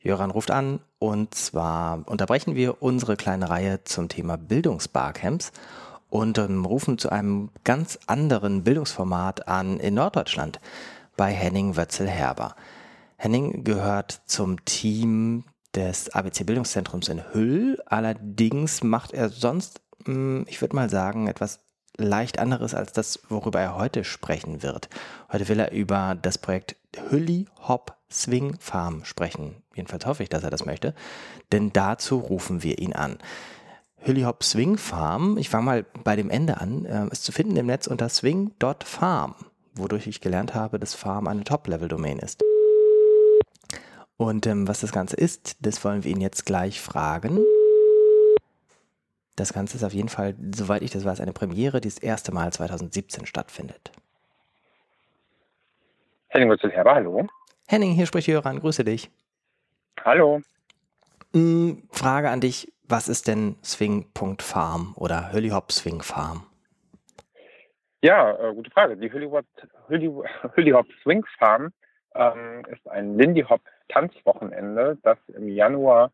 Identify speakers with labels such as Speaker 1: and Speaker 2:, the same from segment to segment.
Speaker 1: Jöran ruft an und zwar unterbrechen wir unsere kleine Reihe zum Thema Bildungsbarcamps und ähm, rufen zu einem ganz anderen Bildungsformat an in Norddeutschland bei Henning Wötzel-Herber. Henning gehört zum Team des ABC Bildungszentrums in Hüll. Allerdings macht er sonst, hm, ich würde mal sagen, etwas leicht anderes als das, worüber er heute sprechen wird. Heute will er über das Projekt Hülli Hop Swing Farm sprechen. Jedenfalls hoffe ich, dass er das möchte, denn dazu rufen wir ihn an. Hülli Hop Swing Farm, ich fange mal bei dem Ende an, äh, ist zu finden im Netz unter swing.farm, wodurch ich gelernt habe, dass Farm eine Top-Level-Domain ist. Und ähm, was das Ganze ist, das wollen wir ihn jetzt gleich fragen. Das Ganze ist auf jeden Fall, soweit ich das weiß, eine Premiere, die das erste Mal 2017 stattfindet.
Speaker 2: Henning Wurzelherber, hallo.
Speaker 1: Henning, hier spricht Jöran, grüße dich.
Speaker 2: Hallo.
Speaker 1: Hm, Frage an dich, was ist denn Swing.farm oder Hüllyhop Swing Farm?
Speaker 2: Ja, äh, gute Frage. Die Hüllyhop Swing Farm ähm, ist ein Lindy Hop Tanzwochenende, das im Januar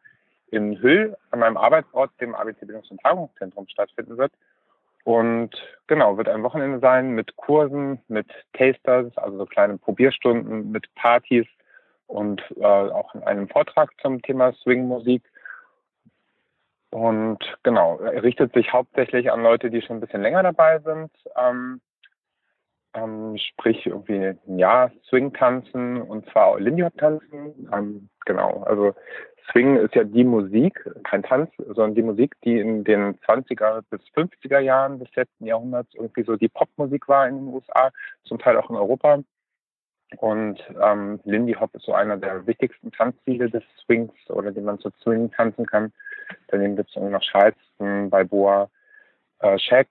Speaker 2: in Hüll an meinem Arbeitsort, dem ABC Bildungs- und Tagungszentrum, stattfinden wird. Und genau, wird ein Wochenende sein mit Kursen, mit Tasters, also so kleinen Probierstunden, mit Partys und äh, auch einem Vortrag zum Thema Swing-Musik. Und genau, richtet sich hauptsächlich an Leute, die schon ein bisschen länger dabei sind. Ähm, ähm, sprich irgendwie ein Jahr Swing tanzen und zwar Lindy Hop tanzen. Ähm, genau, also Swing ist ja die Musik, kein Tanz, sondern die Musik, die in den 20er bis 50er Jahren des letzten Jahrhunderts irgendwie so die Popmusik war in den USA, zum Teil auch in Europa. Und ähm, Lindy Hop ist so einer der wichtigsten Tanzstile des Swings oder den man zu Swing tanzen kann. Daneben gibt es noch Charleston, Balboa, äh, Shaq.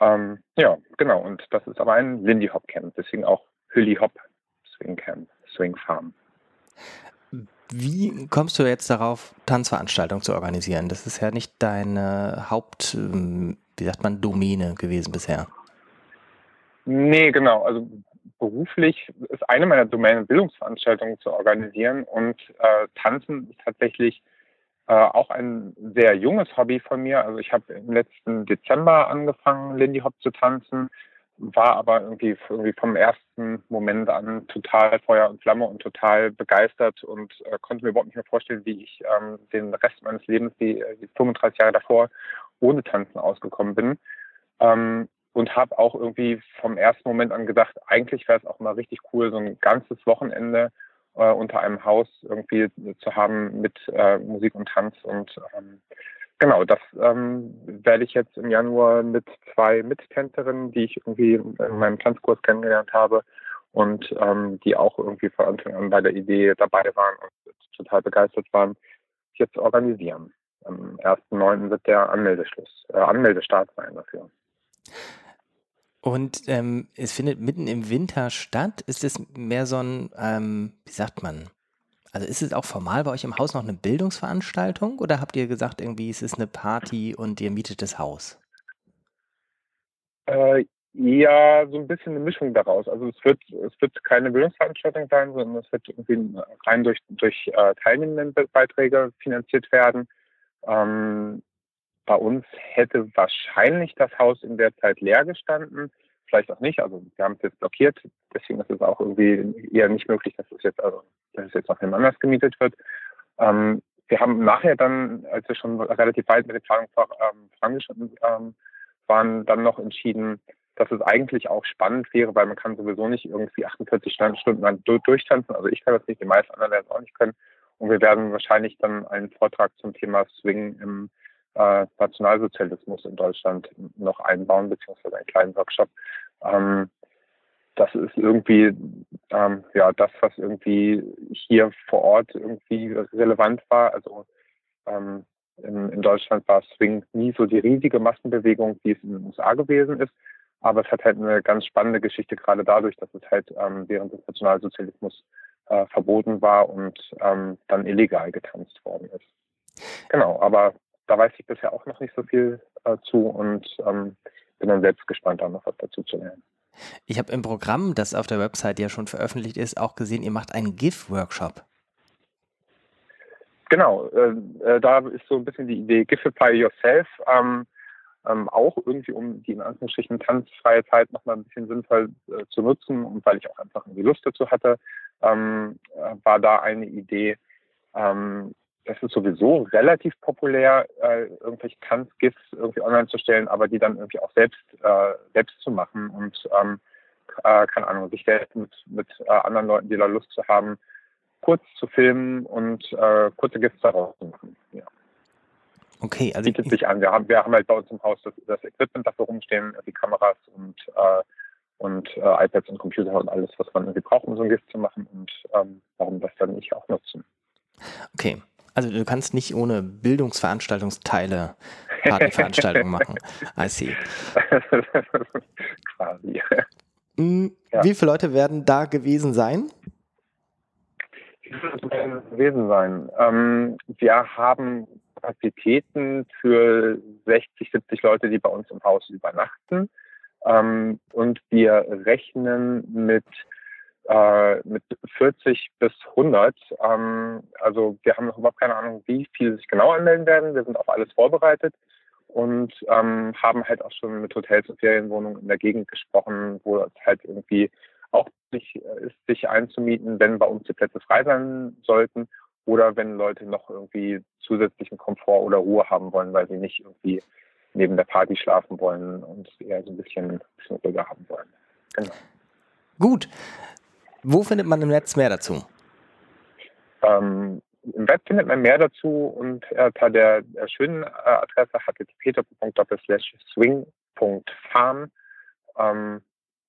Speaker 2: Ähm, ja, genau. Und das ist aber ein Lindy Hop Camp, deswegen auch Hülly Hop Swing Camp, Swing Farm.
Speaker 1: Wie kommst du jetzt darauf, Tanzveranstaltungen zu organisieren? Das ist ja nicht deine Haupt, ähm, wie sagt man, Domäne gewesen bisher.
Speaker 2: Nee, genau. Also beruflich ist eine meiner Domänen, Bildungsveranstaltungen zu organisieren und äh, Tanzen ist tatsächlich äh, auch ein sehr junges Hobby von mir. Also ich habe im letzten Dezember angefangen, Lindy Hop zu tanzen war aber irgendwie, irgendwie vom ersten Moment an total Feuer und Flamme und total begeistert und äh, konnte mir überhaupt nicht mehr vorstellen, wie ich ähm, den Rest meines Lebens, die, äh, die 35 Jahre davor, ohne Tanzen ausgekommen bin. Ähm, und habe auch irgendwie vom ersten Moment an gedacht, eigentlich wäre es auch mal richtig cool, so ein ganzes Wochenende äh, unter einem Haus irgendwie zu haben mit äh, Musik und Tanz und ähm, Genau, das ähm, werde ich jetzt im Januar mit zwei Mittänzerinnen, die ich irgendwie in meinem Tanzkurs kennengelernt habe und ähm, die auch irgendwie von Anfang an bei der Idee dabei waren und total begeistert waren, jetzt organisieren. Am 1.9. wird der Anmeldeschluss, äh, Anmeldestart sein dafür.
Speaker 1: Und ähm, es findet mitten im Winter statt. Ist es mehr so ein, ähm, wie sagt man, also ist es auch formal bei euch im Haus noch eine Bildungsveranstaltung oder habt ihr gesagt, irgendwie es ist eine Party und ihr mietet das Haus?
Speaker 2: Äh, ja, so ein bisschen eine Mischung daraus. Also es wird, es wird keine Bildungsveranstaltung sein, sondern es wird irgendwie rein durch, durch äh, Teilnehmendenbeiträge finanziert werden. Ähm, bei uns hätte wahrscheinlich das Haus in der Zeit leer gestanden vielleicht auch nicht. Also wir haben es jetzt blockiert, deswegen ist es auch irgendwie eher nicht möglich, dass es jetzt, also, dass es jetzt noch jemand anders gemietet wird. Ähm, wir haben nachher dann, als wir schon relativ weit mit den Planungen ähm, vorangeschritten ähm, waren, dann noch entschieden, dass es eigentlich auch spannend wäre, weil man kann sowieso nicht irgendwie 48 Stunden lang durchtanzen. Also ich kann das nicht, die meisten anderen werden es auch nicht können. Und wir werden wahrscheinlich dann einen Vortrag zum Thema Swing im äh, Nationalsozialismus in Deutschland noch einbauen, beziehungsweise einen kleinen Workshop. Ähm, das ist irgendwie ähm, ja das, was irgendwie hier vor Ort irgendwie relevant war. Also ähm, in, in, Deutschland war Swing nie so die riesige Massenbewegung, wie es in den USA gewesen ist. Aber es hat halt eine ganz spannende Geschichte, gerade dadurch, dass es halt ähm, während des Nationalsozialismus äh, verboten war und ähm, dann illegal getanzt worden ist. Genau, aber da weiß ich bisher auch noch nicht so viel äh, zu und ähm, bin dann selbst gespannt, da noch was dazu zu lernen.
Speaker 1: Ich habe im Programm, das auf der Website ja schon veröffentlicht ist, auch gesehen, ihr macht einen GIF-Workshop.
Speaker 2: genau, äh, äh, da ist so ein bisschen die Idee Gifify Yourself, ähm, ähm, auch irgendwie, um die in Anführungsstrichen tanzfreie Zeit nochmal ein bisschen sinnvoll äh, zu nutzen und weil ich auch einfach irgendwie Lust dazu hatte, ähm, äh, war da eine Idee, ähm, das ist sowieso relativ populär, äh, irgendwelche Tanzgifts irgendwie online zu stellen, aber die dann irgendwie auch selbst, äh, selbst zu machen und ähm, äh, keine Ahnung, sich selbst mit, mit äh, anderen Leuten, die da Lust zu haben, kurz zu filmen und äh, kurze Gifts daraus zu machen. Ja.
Speaker 1: Okay, also
Speaker 2: bietet sich an. Wir haben, wir haben halt bei uns im Haus das, das Equipment dafür rumstehen, die Kameras und äh, und äh, iPads und Computer und alles, was man irgendwie braucht, um so ein Gift zu machen und ähm, warum das dann nicht auch nutzen.
Speaker 1: Okay, also du kannst nicht ohne Bildungsveranstaltungsteile Partyveranstaltungen machen. I see. Quasi. Hm, ja. Wie viele Leute werden da gewesen sein?
Speaker 2: Wie viele werden gewesen sein? Ähm, wir haben Kapazitäten für 60, 70 Leute, die bei uns im Haus übernachten. Ähm, und wir rechnen mit äh, mit 40 bis 100. Ähm, also wir haben noch überhaupt keine Ahnung, wie viele sich genau anmelden werden. Wir sind auf alles vorbereitet und ähm, haben halt auch schon mit Hotels und Ferienwohnungen in der Gegend gesprochen, wo es halt irgendwie auch nicht ist, sich einzumieten, wenn bei uns die Plätze frei sein sollten oder wenn Leute noch irgendwie zusätzlichen Komfort oder Ruhe haben wollen, weil sie nicht irgendwie neben der Party schlafen wollen und eher so ein bisschen, ein bisschen ruhiger haben wollen. Genau.
Speaker 1: Gut. Wo findet man im Netz mehr dazu?
Speaker 2: Ähm, Im Web findet man mehr dazu und unter der, der schönen äh, Adresse http://swing.farm. Ähm,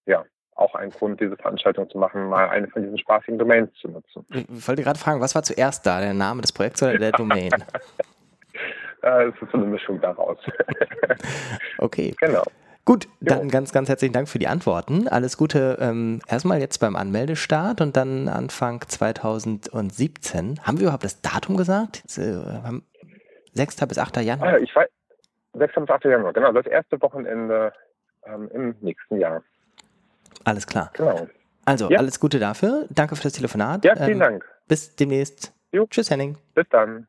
Speaker 2: ja, auch ein Grund, diese Veranstaltung zu machen, mal eine von diesen spaßigen Domains zu nutzen.
Speaker 1: Ich wollte gerade fragen, was war zuerst da, der Name des Projekts oder der Domain?
Speaker 2: äh, es ist so eine Mischung daraus.
Speaker 1: okay. Genau. Gut, dann jo. ganz, ganz herzlichen Dank für die Antworten. Alles Gute ähm, erstmal jetzt beim Anmeldestart und dann Anfang 2017. Haben wir überhaupt das Datum gesagt? 6. Äh, bis 8. Januar?
Speaker 2: Ah, ich weiß, 6. bis 8. Januar, genau. Das erste Wochenende ähm, im nächsten Jahr.
Speaker 1: Alles klar. Genau. Also, ja. alles Gute dafür. Danke für das Telefonat.
Speaker 2: Ja, vielen ähm, Dank.
Speaker 1: Bis demnächst. Jo. Tschüss, Henning.
Speaker 2: Bis dann.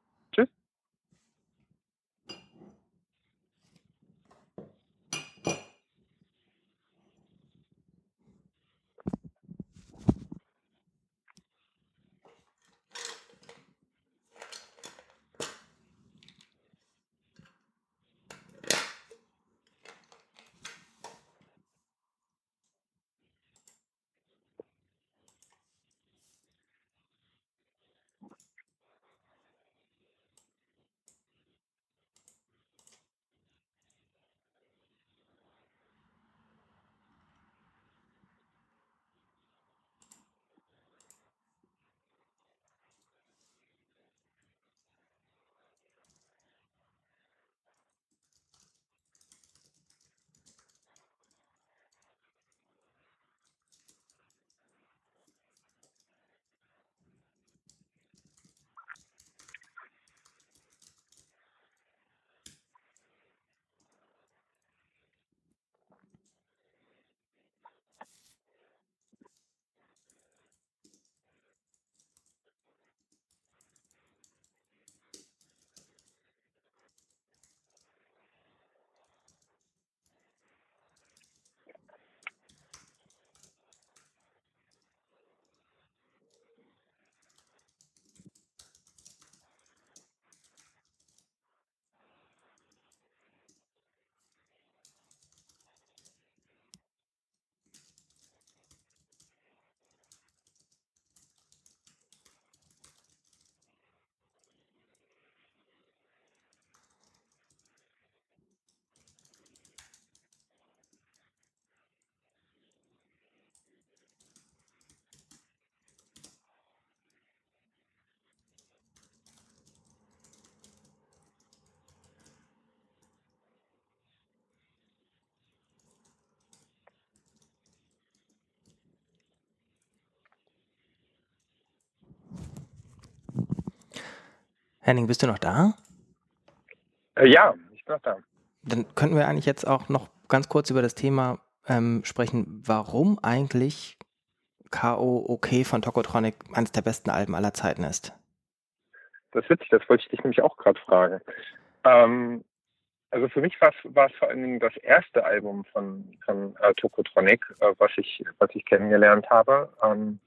Speaker 1: Henning, bist du noch da?
Speaker 2: Äh, ja, ich bin noch da.
Speaker 1: Dann könnten wir eigentlich jetzt auch noch ganz kurz über das Thema ähm, sprechen, warum eigentlich K.O. OK von Tokotronic eines der besten Alben aller Zeiten ist.
Speaker 2: das ist witzig, das wollte ich dich nämlich auch gerade fragen. Ähm, also für mich war es vor allen Dingen das erste Album von, von äh, Tokotronic, äh, was ich was ich kennengelernt habe. Ähm,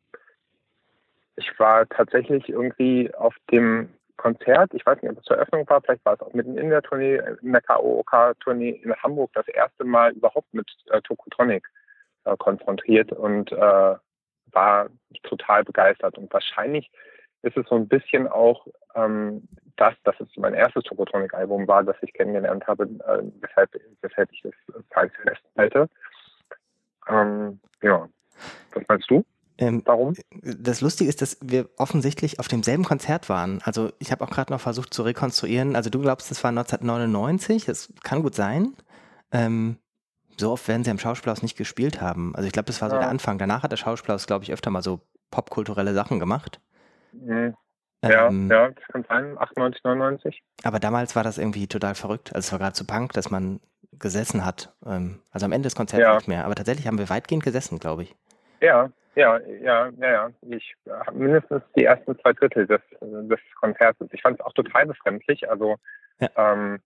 Speaker 2: ich war tatsächlich irgendwie auf dem Konzert, ich weiß nicht, ob es zur Eröffnung war, vielleicht war es auch mitten in der Tournee, in der KOOK-Tournee in Hamburg das erste Mal überhaupt mit äh, Tokotronic äh, konfrontiert und äh, war total begeistert. Und wahrscheinlich ist es so ein bisschen auch ähm, das, dass es mein erstes Tokotronic-Album war, das ich kennengelernt habe, äh, weshalb, weshalb ich das Teil festhalte. Ähm, ja, was meinst du?
Speaker 1: Ähm, Warum? Das Lustige ist, dass wir offensichtlich auf demselben Konzert waren. Also ich habe auch gerade noch versucht zu rekonstruieren. Also du glaubst, das war 1999. Das kann gut sein. Ähm, so oft werden sie am Schauspielhaus nicht gespielt haben. Also ich glaube, das war so ja. der Anfang. Danach hat der Schauspielhaus, glaube ich, öfter mal so popkulturelle Sachen gemacht.
Speaker 2: Mhm. Ja, ähm, ja, das kann sein, 98, 99.
Speaker 1: Aber damals war das irgendwie total verrückt. Also es war gerade zu Punk, dass man gesessen hat. Ähm, also am Ende des Konzerts ja. nicht mehr. Aber tatsächlich haben wir weitgehend gesessen, glaube ich.
Speaker 2: Ja, ja, ja, ja, ja. Ich habe mindestens die ersten zwei Drittel des, des Konzerts. Ich fand es auch total befremdlich. Also ja. ähm,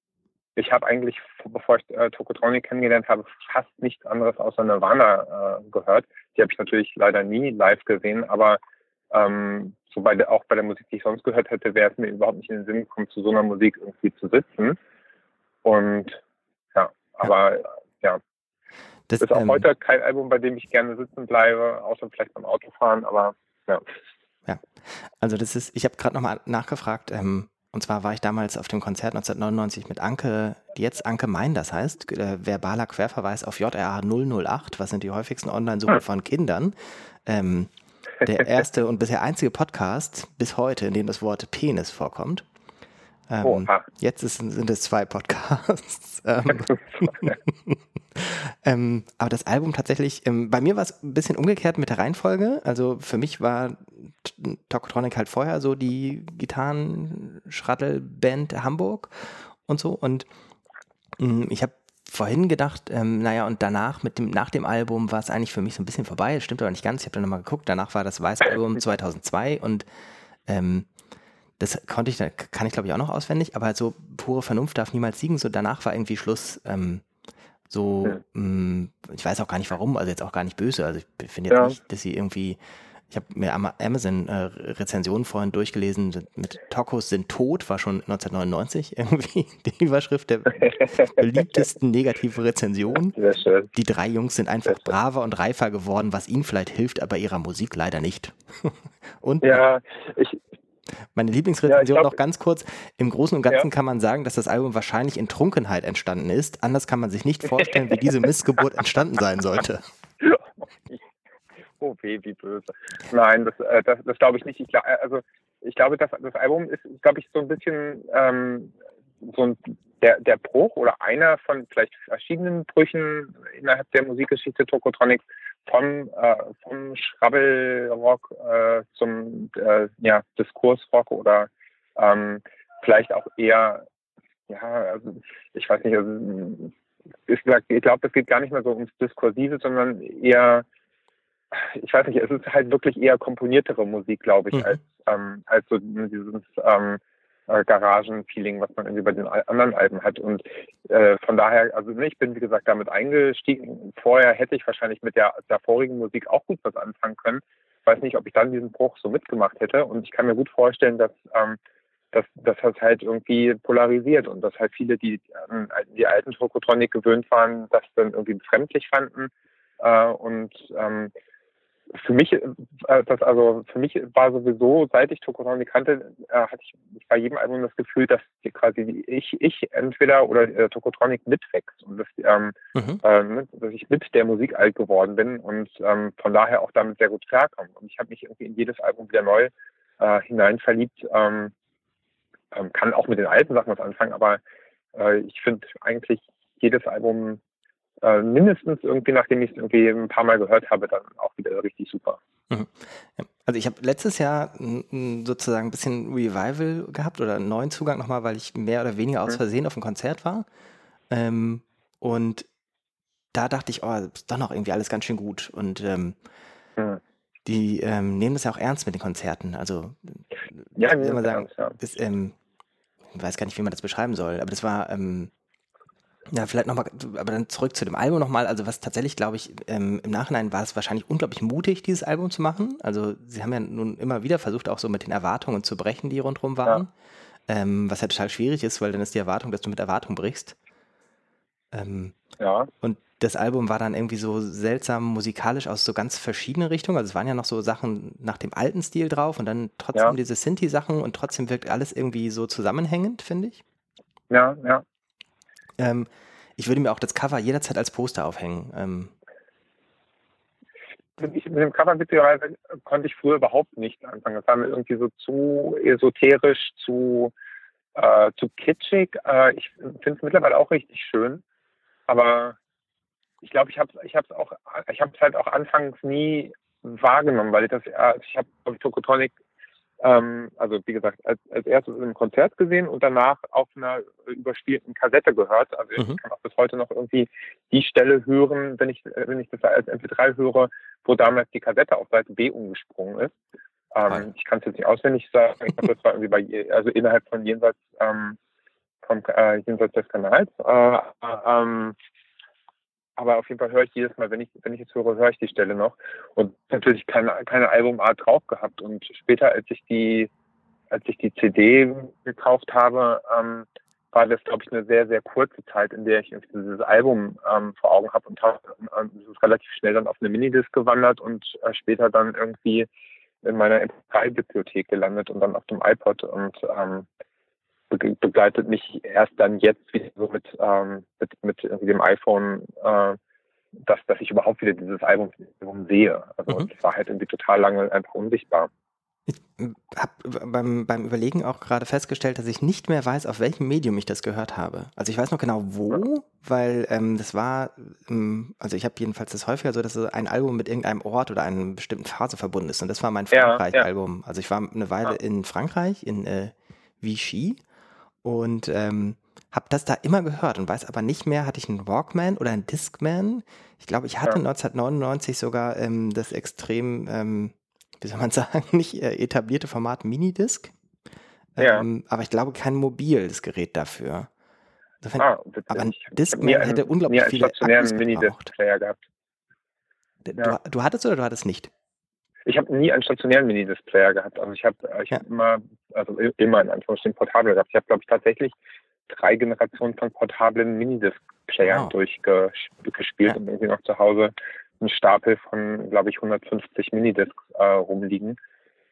Speaker 2: ich habe eigentlich, bevor ich äh, Tokotronic kennengelernt habe, fast nichts anderes außer Nirvana äh, gehört. Die habe ich natürlich leider nie live gesehen, aber ähm, so bei der, auch bei der Musik, die ich sonst gehört hätte, wäre es mir überhaupt nicht in den Sinn gekommen, zu so einer Musik irgendwie zu sitzen. Und ja, aber. Das ist auch ähm, heute kein Album, bei dem ich gerne sitzen bleibe, außer vielleicht beim Autofahren, aber ja.
Speaker 1: Ja, also das ist, ich habe gerade nochmal nachgefragt, ähm, und zwar war ich damals auf dem Konzert 1999 mit Anke, die jetzt Anke Mein, das heißt, äh, verbaler Querverweis auf JRA 008, was sind die häufigsten Online-Suche hm. von Kindern. Ähm, der erste und bisher einzige Podcast bis heute, in dem das Wort Penis vorkommt. Ähm, jetzt ist, sind es zwei Podcasts. ähm, ähm, aber das Album tatsächlich, ähm, bei mir war es ein bisschen umgekehrt mit der Reihenfolge. Also für mich war Tokotronic halt vorher so die Gitarren-Schrattelband Hamburg und so. Und mm, ich habe vorhin gedacht, ähm, naja, und danach, mit dem, nach dem Album war es eigentlich für mich so ein bisschen vorbei. Das stimmt aber nicht ganz. Ich habe dann nochmal geguckt. Danach war das Weiße Album 2002 und ähm, das konnte ich, kann ich glaube ich auch noch auswendig, aber halt so pure Vernunft darf niemals siegen. So danach war irgendwie Schluss. Ähm, so, ja. mh, mm, ich weiß auch gar nicht warum, also jetzt auch gar nicht böse. Also ich finde jetzt ja. nicht, dass sie irgendwie ich habe mir Amazon-Rezensionen äh, vorhin durchgelesen, mit Tacos sind tot, war schon 1999 irgendwie die Überschrift der beliebtesten negativen Rezensionen. Die drei Jungs sind einfach braver und reifer geworden, was ihnen vielleicht hilft, aber ihrer Musik leider nicht. und ja, ich, meine Lieblingsrezension ja, glaub, noch ganz kurz. Im Großen und Ganzen ja. kann man sagen, dass das Album wahrscheinlich in Trunkenheit entstanden ist. Anders kann man sich nicht vorstellen, wie diese Missgeburt entstanden sein sollte.
Speaker 2: oh weh, wie böse. Nein, das, äh, das, das glaube ich nicht. Ich, glaub, also, ich glaube, das, das Album ist, glaube ich, so ein bisschen ähm, so ein, der, der Bruch oder einer von vielleicht verschiedenen Brüchen innerhalb der Musikgeschichte Tokotronics vom, äh, vom Schrabbelrock äh, zum äh, ja, Diskursrock oder ähm, vielleicht auch eher, ja, also ich weiß nicht, also, ich, ich glaube, es geht gar nicht mehr so ums Diskursive, sondern eher ich weiß nicht, es ist halt wirklich eher komponiertere Musik, glaube ich, mhm. als, ähm, als so dieses ähm, äh, Garagen-Feeling, was man irgendwie bei den anderen Alben hat. Und äh, von daher, also ich bin, wie gesagt, damit eingestiegen. Vorher hätte ich wahrscheinlich mit der, der vorigen Musik auch gut was anfangen können. Ich weiß nicht, ob ich dann diesen Bruch so mitgemacht hätte. Und ich kann mir gut vorstellen, dass ähm, dass, das halt irgendwie polarisiert und dass halt viele, die an die alten Tokotronic gewöhnt waren, das dann irgendwie befremdlich fanden. Äh, und ähm, für mich, äh, das also für mich war sowieso, seit ich Tokotronic kannte, äh, hatte ich bei jedem Album das Gefühl, dass quasi ich, ich entweder oder äh, Tokotronic mitwächst und dass, ähm, mhm. äh, dass ich mit der Musik alt geworden bin und ähm, von daher auch damit sehr gut klarkomme. Und ich habe mich irgendwie in jedes Album wieder neu äh, hinein verliebt. Ähm, ähm, kann auch mit den alten Sachen was anfangen, aber äh, ich finde eigentlich jedes Album äh, mindestens irgendwie, nachdem ich es irgendwie ein paar Mal gehört habe, dann auch wieder richtig super. Mhm.
Speaker 1: Also ich habe letztes Jahr sozusagen ein bisschen Revival gehabt oder einen neuen Zugang nochmal, weil ich mehr oder weniger aus mhm. Versehen auf einem Konzert war. Ähm, und da dachte ich, oh, ist doch noch irgendwie alles ganz schön gut. Und ähm, mhm. die ähm, nehmen das ja auch ernst mit den Konzerten. Also,
Speaker 2: Ja,
Speaker 1: sagen,
Speaker 2: ernst, ja.
Speaker 1: ist, ähm, ich weiß gar nicht, wie man das beschreiben soll, aber das war, ähm, ja, vielleicht nochmal, aber dann zurück zu dem Album nochmal. Also, was tatsächlich, glaube ich, ähm, im Nachhinein war es wahrscheinlich unglaublich mutig, dieses Album zu machen. Also, sie haben ja nun immer wieder versucht, auch so mit den Erwartungen zu brechen, die rundherum waren. Ähm, was ja total schwierig ist, weil dann ist die Erwartung, dass du mit Erwartung brichst. Ähm,
Speaker 2: ja.
Speaker 1: und das Album war dann irgendwie so seltsam musikalisch aus so ganz verschiedenen Richtungen. Also es waren ja noch so Sachen nach dem alten Stil drauf und dann trotzdem
Speaker 2: Ja.
Speaker 1: diese Sinti-Sachen und trotzdem wirkt alles irgendwie so zusammenhängend, finde ich.
Speaker 2: Ja, ja.
Speaker 1: Ähm, ich würde mir auch das Cover jederzeit als Poster aufhängen. Ähm,
Speaker 2: Ich, mit dem Cover witzigerweise konnte ich früher überhaupt nicht anfangen. Das war mir irgendwie so zu esoterisch, zu, äh, zu kitschig. Äh, ich finde es mittlerweile auch richtig schön. Aber ich glaube, ich habe es ich hab's auch, ich habe es halt auch anfangs nie wahrgenommen, weil ich das, äh, ich habe Tokotronic, ähm, also wie gesagt, als, als erstes im Konzert gesehen und danach auf einer überspielten Kassette gehört. Also ich
Speaker 1: Mhm.
Speaker 2: kann auch bis heute noch irgendwie die Stelle hören, wenn ich, wenn ich das als MP3 höre, wo damals die Kassette auf Seite B umgesprungen ist. Ähm, ich kann es jetzt nicht auswendig sagen. Ich glaube, das war irgendwie bei, je- also innerhalb von jenseits, ähm, vom, äh, jenseits des Kanals. Äh, äh, ähm, aber auf jeden Fall höre ich jedes Mal, wenn ich, wenn ich es höre, höre ich die Stelle noch. Und natürlich keine, keine Albumart drauf gehabt. Und später, als ich die, als ich die CD gekauft habe, ähm, war das, glaube ich, eine sehr, sehr kurze Zeit, in der ich dieses Album ähm, vor Augen habe und habe ähm, relativ schnell dann auf eine Minidisc gewandert und äh, später dann irgendwie in meiner MP3-Bibliothek gelandet und dann auf dem iPod und ähm, be begleitet mich erst dann jetzt wieder so mit, ähm, mit, mit dem iPhone, äh, dass, dass ich überhaupt wieder dieses Album, Album sehe. Also
Speaker 1: Mhm.
Speaker 2: es war halt irgendwie total lange einfach unsichtbar.
Speaker 1: ich habe beim, beim Überlegen auch gerade festgestellt, dass ich nicht mehr weiß, auf welchem Medium ich das gehört habe. Also ich weiß noch genau wo, weil ähm, das war, ähm, also ich habe jedenfalls das häufiger so, dass ein Album mit irgendeinem Ort oder einer bestimmten Phase verbunden ist. Und das war mein
Speaker 2: Ja, ja.
Speaker 1: Frankreich-Album. Also ich war eine Weile
Speaker 2: Ja.
Speaker 1: in Frankreich, in äh, Vichy und ähm, habe das da immer gehört und weiß aber nicht mehr, hatte ich einen Walkman oder einen Discman. Ich glaube, ich hatte
Speaker 2: Ja.
Speaker 1: 1999 sogar ähm, das extrem, ähm, wie soll man sagen, nicht äh, etablierte Format Minidisc.
Speaker 2: Ja.
Speaker 1: Ähm, aber ich glaube kein mobiles Gerät dafür. Insofern,
Speaker 2: Ah,
Speaker 1: aber ein Discman hätte unglaublich
Speaker 2: einen
Speaker 1: viele Akkus gebraucht.
Speaker 2: Minidisc-Player gehabt.
Speaker 1: du,
Speaker 2: ja.
Speaker 1: du hattest oder du hattest nicht?
Speaker 2: Ich habe nie einen stationären Minidisc-Player gehabt. Also ich habe ich
Speaker 1: Ja.
Speaker 2: hab immer, also immer in Anführungsstrichen portabel gehabt. Ich habe, glaube ich, tatsächlich drei Generationen von portablen Minidisc-Playern
Speaker 1: Wow.
Speaker 2: durchgespielt
Speaker 1: Ja.
Speaker 2: und irgendwie noch zu Hause einen Stapel von, glaube ich, 150 Minidiscs äh, rumliegen,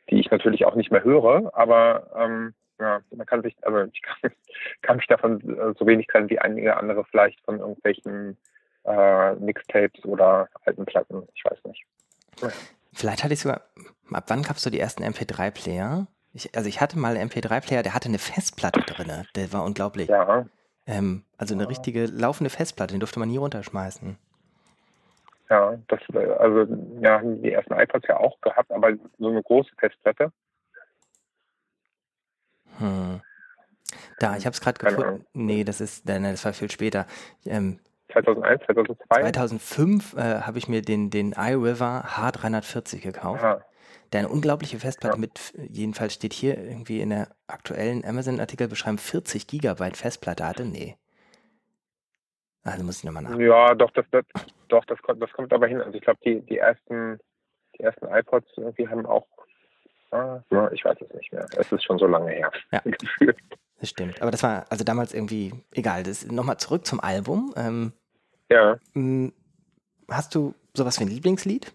Speaker 2: die ich natürlich auch nicht mehr höre, aber ähm, ja, man kann sich, also ich kann, kann mich davon äh, so wenig trennen wie einige andere vielleicht von irgendwelchen äh, Mixtapes oder alten Platten. Ich weiß nicht.
Speaker 1: Vielleicht hatte ich sogar, ab wann gab es so die ersten MP3-Player? Ich, also ich hatte mal einen MP3-Player, der hatte eine Festplatte drin. Der war unglaublich.
Speaker 2: Ja,
Speaker 1: Ähm, also eine richtige laufende Festplatte, den durfte man nie runterschmeißen.
Speaker 2: Ja, das, also, ja, haben die ersten iPods ja auch gehabt, aber so eine große Festplatte.
Speaker 1: Hm. Da, ich habe es gerade gefunden. Nee, das ist, nein, das war viel später. Ähm,
Speaker 2: 2001, 2002.
Speaker 1: 2005 äh, habe ich mir den, den iRiver H340 gekauft.
Speaker 2: Aha.
Speaker 1: Der eine unglaubliche Festplatte
Speaker 2: Ja.
Speaker 1: mit, jedenfalls steht hier irgendwie in der aktuellen Amazon-Artikel beschreiben, 40 Gigabyte Festplatte hatte. Nee. Also muss ich nochmal nach.
Speaker 2: Ja, doch, das, das, doch, das kommt, das kommt aber hin. Also ich glaube, die, die ersten, die ersten iPods irgendwie haben auch, ah, ja, ich weiß es nicht mehr. Es ist schon so lange her.
Speaker 1: Ja. Das stimmt. Aber das war also damals irgendwie egal. Das nochmal zurück zum Album. Ähm,
Speaker 2: ja.
Speaker 1: mh, hast du sowas wie ein Lieblingslied?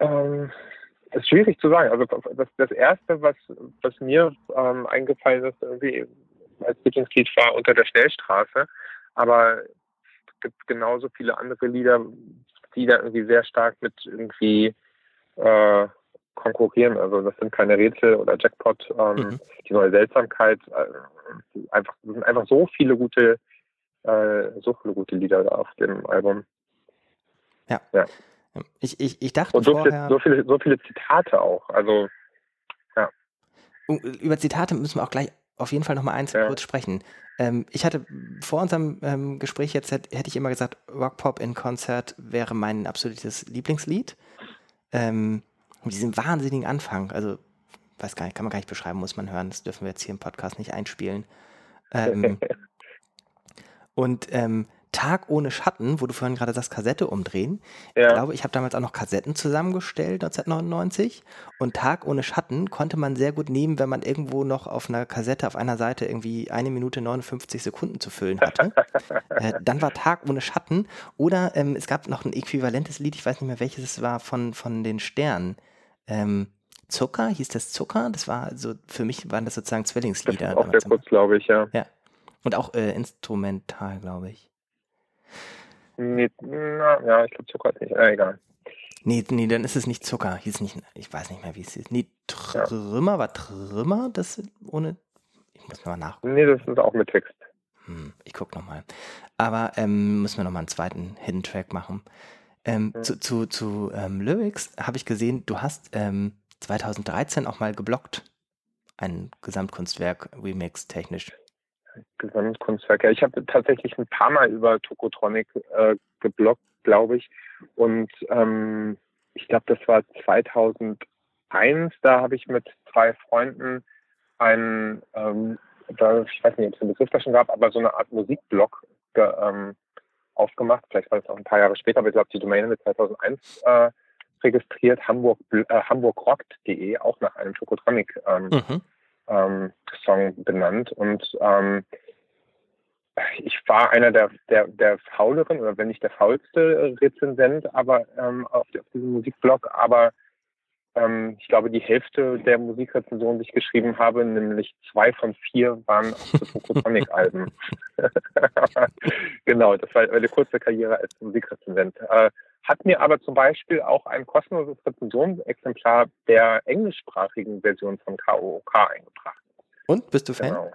Speaker 2: Ähm, das ist schwierig zu sagen. Also das, das erste, was, was mir ähm, eingefallen ist, irgendwie als Lieblingslied war unter der Schnellstraße. Aber es gibt genauso viele andere Lieder, die da irgendwie sehr stark mit irgendwie äh, konkurrieren. Also das sind keine Rätsel oder Jackpot, ähm,
Speaker 1: Mhm.
Speaker 2: die neue Seltsamkeit. Äh, einfach, es sind einfach so viele gute, äh, so viele gute Lieder da auf dem Album.
Speaker 1: Ich, ich, ich dachte
Speaker 2: Und so, viel,
Speaker 1: vorher,
Speaker 2: so viele, so viele Zitate auch. Also
Speaker 1: Oh, über Zitate müssen wir auch gleich auf jeden Fall nochmal eins
Speaker 2: Ja.
Speaker 1: kurz sprechen. Ähm, ich hatte vor unserem ähm, Gespräch jetzt, hätte hätte ich immer gesagt, Rock Pop in Konzert wäre mein absolutes Lieblingslied. ähm, mit diesem wahnsinnigen Anfang, also weiß gar nicht, kann man gar nicht beschreiben, muss man hören, das dürfen wir jetzt hier im Podcast nicht einspielen. Ähm, und ähm, Tag ohne Schatten, wo du vorhin gerade sagst, Kassette umdrehen. Ja. Ich glaube, ich habe damals auch noch Kassetten zusammengestellt, 1999. Und Tag ohne Schatten konnte man sehr gut nehmen, wenn man irgendwo noch auf einer Kassette auf einer Seite irgendwie eine Minute 59 Sekunden zu füllen hatte. äh, dann war Tag ohne Schatten. Oder ähm, es gab noch ein äquivalentes Lied, ich weiß nicht mehr welches es war, von, von den Sternen. Ähm, Zucker, hieß das Zucker? Das war so, für mich waren das sozusagen Zwillingslieder. Das
Speaker 2: auch sehr kurz, glaube ich, ja.
Speaker 1: Ja. Und auch äh, instrumental, glaube ich.
Speaker 2: Nee, na, ja, ich glaube Zucker ist nicht, äh, egal.
Speaker 1: Nee, nee, dann ist es nicht Zucker. Hieß nicht, ich weiß nicht mehr, wie es hieß. Nee, Trümmer ja. war Trümmer, das ohne, ich muss mal nach.
Speaker 2: Nee, das ist auch mit Text.
Speaker 1: Hm, ich guck nochmal. Aber ähm, müssen wir nochmal einen zweiten Hidden Track machen. Ähm, mhm. Zu, zu, zu ähm, Lyrics habe ich gesehen, du hast ähm, 2013 auch mal geblockt. Ein Gesamtkunstwerk, Remix technisch.
Speaker 2: Gesamtkunstwerk. Ich habe tatsächlich ein paar Mal über Tokotronic äh, geblockt, glaube ich. Und ähm, ich glaube, das war 2001. Da habe ich mit zwei Freunden einen, ähm, da, ich weiß nicht, ob es einen Begriff da schon gab, aber so eine Art Musikblog ge, ähm, aufgemacht. Vielleicht war es auch ein paar Jahre später, aber ich glaube, die Domain mit 2001 äh, registriert, Hamburg, äh, hamburgrockt.de, auch nach einem Tokotronic ähm, mhm ähm, Song benannt. Und ähm, ich war einer der, der, der fauleren, oder wenn nicht der faulste Rezensent, aber ähm, auf, auf diesem Musikblog, aber ähm, ich glaube, die Hälfte der Musikrezensionen, die ich geschrieben habe, nämlich zwei von vier, waren auf das Focusonic-Alben. genau, das war eine kurze Karriere als Musikrezensent. Äh, hat mir aber zum Beispiel auch ein kostenloses Rezensionsexemplar der englischsprachigen Version von KOOK eingebracht.
Speaker 1: Und bist du Fan? Genau.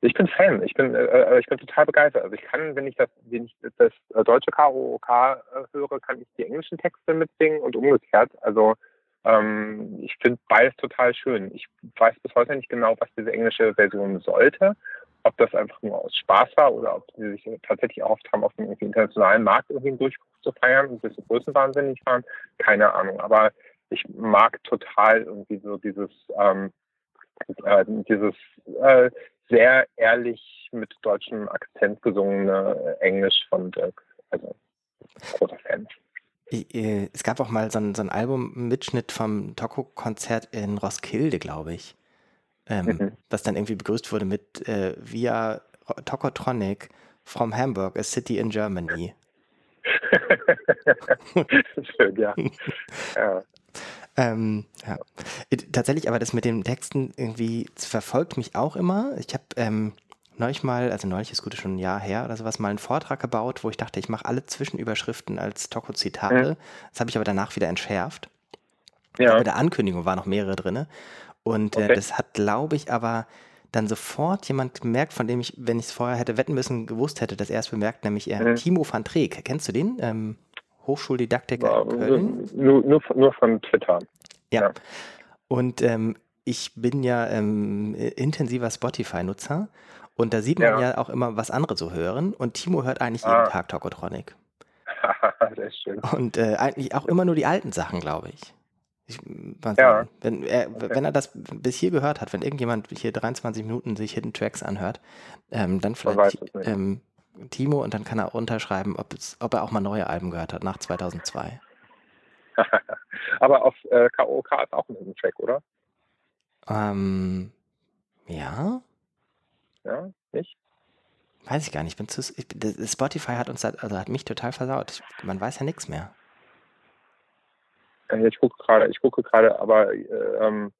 Speaker 2: Ich bin Fan. Ich bin, äh, äh, ich bin total begeistert. Also ich kann, wenn ich das, wenn ich das äh, deutsche KOOK äh, höre, kann ich die englischen Texte mitsingen und umgekehrt. Also ähm, ich finde beides total schön. Ich weiß bis heute nicht genau, was diese englische Version sollte ob das einfach nur aus Spaß war oder ob sie sich tatsächlich erhofft haben, auf dem internationalen Markt irgendwie einen Durchbruch zu feiern und ein bisschen größenwahnsinnig waren, keine Ahnung. Aber ich mag total irgendwie so dieses, ähm, äh, dieses äh, sehr ehrlich mit deutschem Akzent gesungene Englisch von Dirk. Also großer Fan.
Speaker 1: Äh, es gab auch mal so ein, so ein Album-Mitschnitt vom Toko-Konzert in Roskilde, glaube ich ähm, mhm. was dann irgendwie begrüßt wurde mit äh, via Tokotronic from Hamburg, a city in Germany.
Speaker 2: Schön, ja.
Speaker 1: ja. Ähm, ja. Tatsächlich, aber das mit den Texten irgendwie verfolgt mich auch immer. Ich habe ähm, neulich mal, also neulich ist gut schon ein Jahr her oder sowas, mal einen Vortrag gebaut, wo ich dachte, ich mache alle Zwischenüberschriften als Toko-Zitate. Mhm. Das habe ich aber danach wieder entschärft. Ja. Bei der Ankündigung waren noch mehrere drin. Und äh, okay. äh, das hat, glaube ich, aber dann sofort jemand gemerkt, von dem ich, wenn ich es vorher hätte wetten müssen, gewusst hätte, dass er es bemerkt, nämlich er, mhm. Timo van Treek. Kennst du den? Ähm, Hochschuldidaktiker ja, in Köln?
Speaker 2: Nur, nur, nur von Twitter.
Speaker 1: Ja. ja. Und ähm, ich bin ja ähm, intensiver Spotify-Nutzer und da sieht man ja. ja. auch immer, was andere so hören. Und Timo hört eigentlich ah. jeden Tag Tokotronic. Sehr schön. Und äh, eigentlich auch immer nur die alten Sachen, glaube ich. Ich, ja. wenn, er, okay. wenn er das bis hier gehört hat, wenn irgendjemand hier 23 Minuten sich Hidden Tracks anhört, ähm, dann vielleicht ähm, Timo und dann kann er unterschreiben, ob, es, ob er auch mal neue Alben gehört hat nach 2002.
Speaker 2: Aber auf äh, KOK ist auch ein Hidden Track, oder?
Speaker 1: Ähm, ja.
Speaker 2: Ja, nicht?
Speaker 1: Weiß ich gar nicht. Ich bin zu, ich, Spotify hat uns, also hat mich total versaut. Man weiß ja nichts mehr.
Speaker 2: Äh, ich gucke gerade, ich gucke gerade, aber äh, ähm,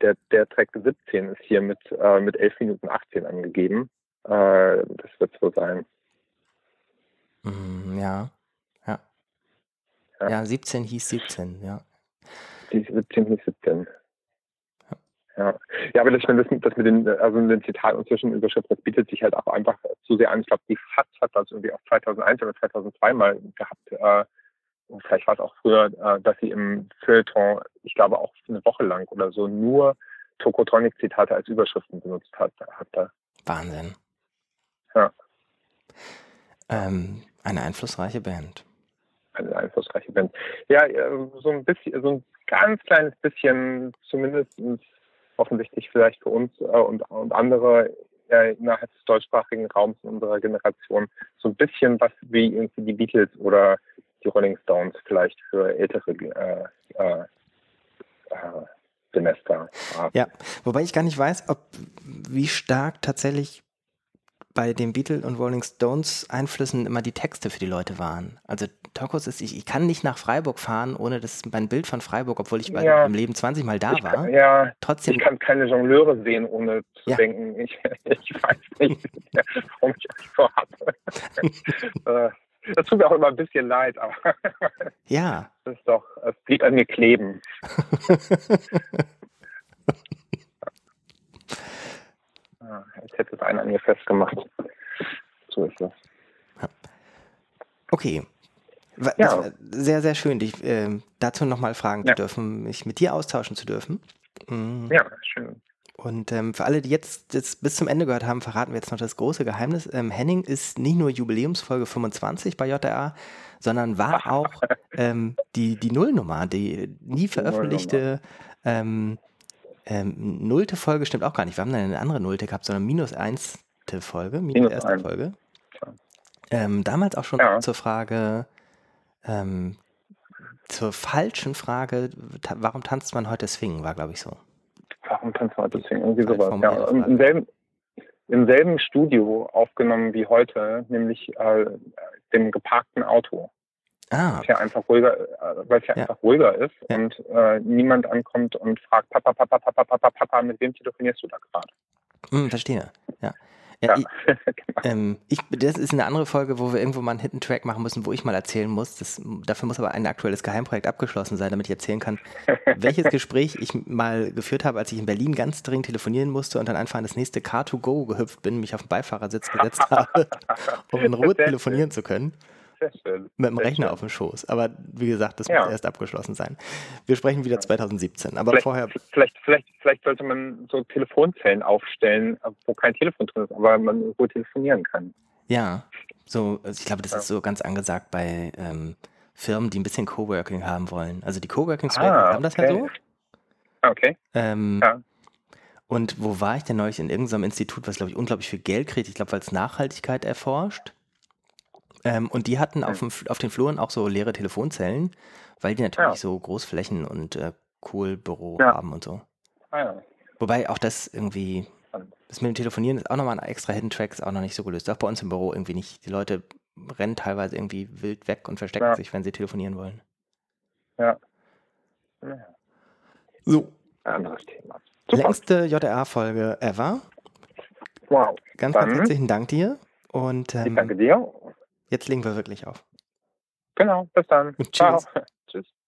Speaker 2: der, der Track 17 ist hier mit, äh, mit 11 Minuten 18 angegeben. Äh, das wird so sein.
Speaker 1: Mm, ja. ja. Ja. Ja, 17 hieß 17, ja.
Speaker 2: Die 17 hieß 17. Ja. ja, aber das, das, das mit den, also mit den Zitat und Zwischenüberschriften, das bietet sich halt auch einfach zu sehr an. Ich glaube, die FAZ hat das irgendwie auch 2001 oder 2002 mal gehabt, äh, vielleicht war es auch früher, äh, dass sie im Feuilleton, ich glaube auch eine Woche lang oder so, nur Tokotronic-Zitate als Überschriften benutzt hat. hat
Speaker 1: Wahnsinn.
Speaker 2: Ja.
Speaker 1: Ähm, eine einflussreiche Band.
Speaker 2: Eine einflussreiche bin. Ja, so ein bisschen, so ein ganz kleines bisschen, zumindest offensichtlich vielleicht für uns äh, und, und andere äh, innerhalb des deutschsprachigen Raums in unserer Generation so ein bisschen was wie irgendwie die Beatles oder die Rolling Stones vielleicht für ältere äh, äh, äh, Semester.
Speaker 1: Ja, wobei ich gar nicht weiß, ob wie stark tatsächlich bei den Beatles und Rolling Stones Einflüssen immer die Texte für die Leute waren. Also Tokos ist, ich, ich kann nicht nach Freiburg fahren, ohne dass mein Bild von Freiburg, obwohl ich ja, im Leben 20 Mal da war.
Speaker 2: Kann, ja, trotzdem. Ich kann keine Jongleure sehen, ohne zu ja. denken, ich, ich weiß nicht, warum ich euch so habe. das tut mir auch immer ein bisschen leid, aber
Speaker 1: ja.
Speaker 2: das ist doch, es blieb an mir kleben. Ja, als hätte es einer an mir festgemacht. So ist das.
Speaker 1: Okay. Ja. Sehr, sehr schön, dich äh, dazu nochmal fragen ja. zu dürfen, mich mit dir austauschen zu dürfen.
Speaker 2: Mhm. Ja, schön.
Speaker 1: Und ähm, für alle, die jetzt, jetzt bis zum Ende gehört haben, verraten wir jetzt noch das große Geheimnis. Ähm, Henning ist nicht nur Jubiläumsfolge 25 bei JRA, sondern war auch ähm, die, die Nullnummer, die nie veröffentlichte ähm, ähm, nullte Folge stimmt auch gar nicht. Wir haben dann eine andere Nullte gehabt, sondern minus einste Folge, minus, minus erste ein. Folge. Ähm, damals auch schon ja. zur Frage, zur falschen Frage, ta warum tanzt man heute Swing, war glaube ich so.
Speaker 2: Tanzt man heute Swing? Irgendwie sowas. Ja, im, selben, Im selben Studio aufgenommen wie heute, nämlich äh, dem geparkten Auto. Ah. Weil es ja einfach ruhiger, äh, weil es ja, ja, einfach ruhiger ist ja. und äh, niemand ankommt und fragt, Papa, Papa, Papa, Papa, Papa, mit wem telefonierst du da gerade?
Speaker 1: Hm, verstehe, ja. Ja, ich, genau. ähm, ich, das ist eine andere Folge, wo wir irgendwo mal einen Hidden Track machen müssen, wo ich mal erzählen muss. Das, dafür muss aber ein aktuelles Geheimprojekt abgeschlossen sein, damit ich erzählen kann, welches Gespräch ich mal geführt habe, als ich in Berlin ganz dringend telefonieren musste und dann einfach an das nächste Car2Go gehüpft bin, mich auf den Beifahrersitz gesetzt habe, um in Ruhe telefonieren zu können. Sehr schön. Mit dem Sehr Rechner schön. auf dem Schoß. Aber wie gesagt, das ja. muss erst abgeschlossen sein. Wir sprechen wieder 2017. Aber
Speaker 2: vielleicht,
Speaker 1: vorher.
Speaker 2: Vielleicht, vielleicht, vielleicht sollte man so Telefonzellen aufstellen, wo kein Telefon drin ist, aber man wo telefonieren kann.
Speaker 1: Ja, so, also ich glaube, das ja. ist so ganz angesagt bei ähm, Firmen, die ein bisschen Coworking haben wollen. Also die Coworking Spaces ah, haben das okay. ja so.
Speaker 2: Okay.
Speaker 1: Ähm, ja. Und wo war ich denn neulich in irgendeinem Institut, was, glaube ich, unglaublich viel Geld kriegt? Ich glaube, weil es Nachhaltigkeit erforscht. Ähm, und die hatten auf, dem, auf, den Fluren auch so leere Telefonzellen, weil die natürlich ja. so Großflächen und äh, cool Büro ja. haben und so. Ah, ja. Wobei auch das irgendwie, das mit dem Telefonieren ist auch nochmal ein extra Hidden Track, ist auch noch nicht so gelöst. Auch bei uns im Büro irgendwie nicht. Die Leute rennen teilweise irgendwie wild weg und verstecken sich, wenn sie telefonieren wollen.
Speaker 2: Ja.
Speaker 1: So.
Speaker 2: Anderes Thema.
Speaker 1: Super. Längste JRA-Folge ever.
Speaker 2: Wow.
Speaker 1: Ganz, ganz herzlichen Dank dir. Und, ähm,
Speaker 2: ich danke dir.
Speaker 1: Jetzt legen wir wirklich auf.
Speaker 2: Genau, bis dann.
Speaker 1: Tschüss. Ciao. Tschüss.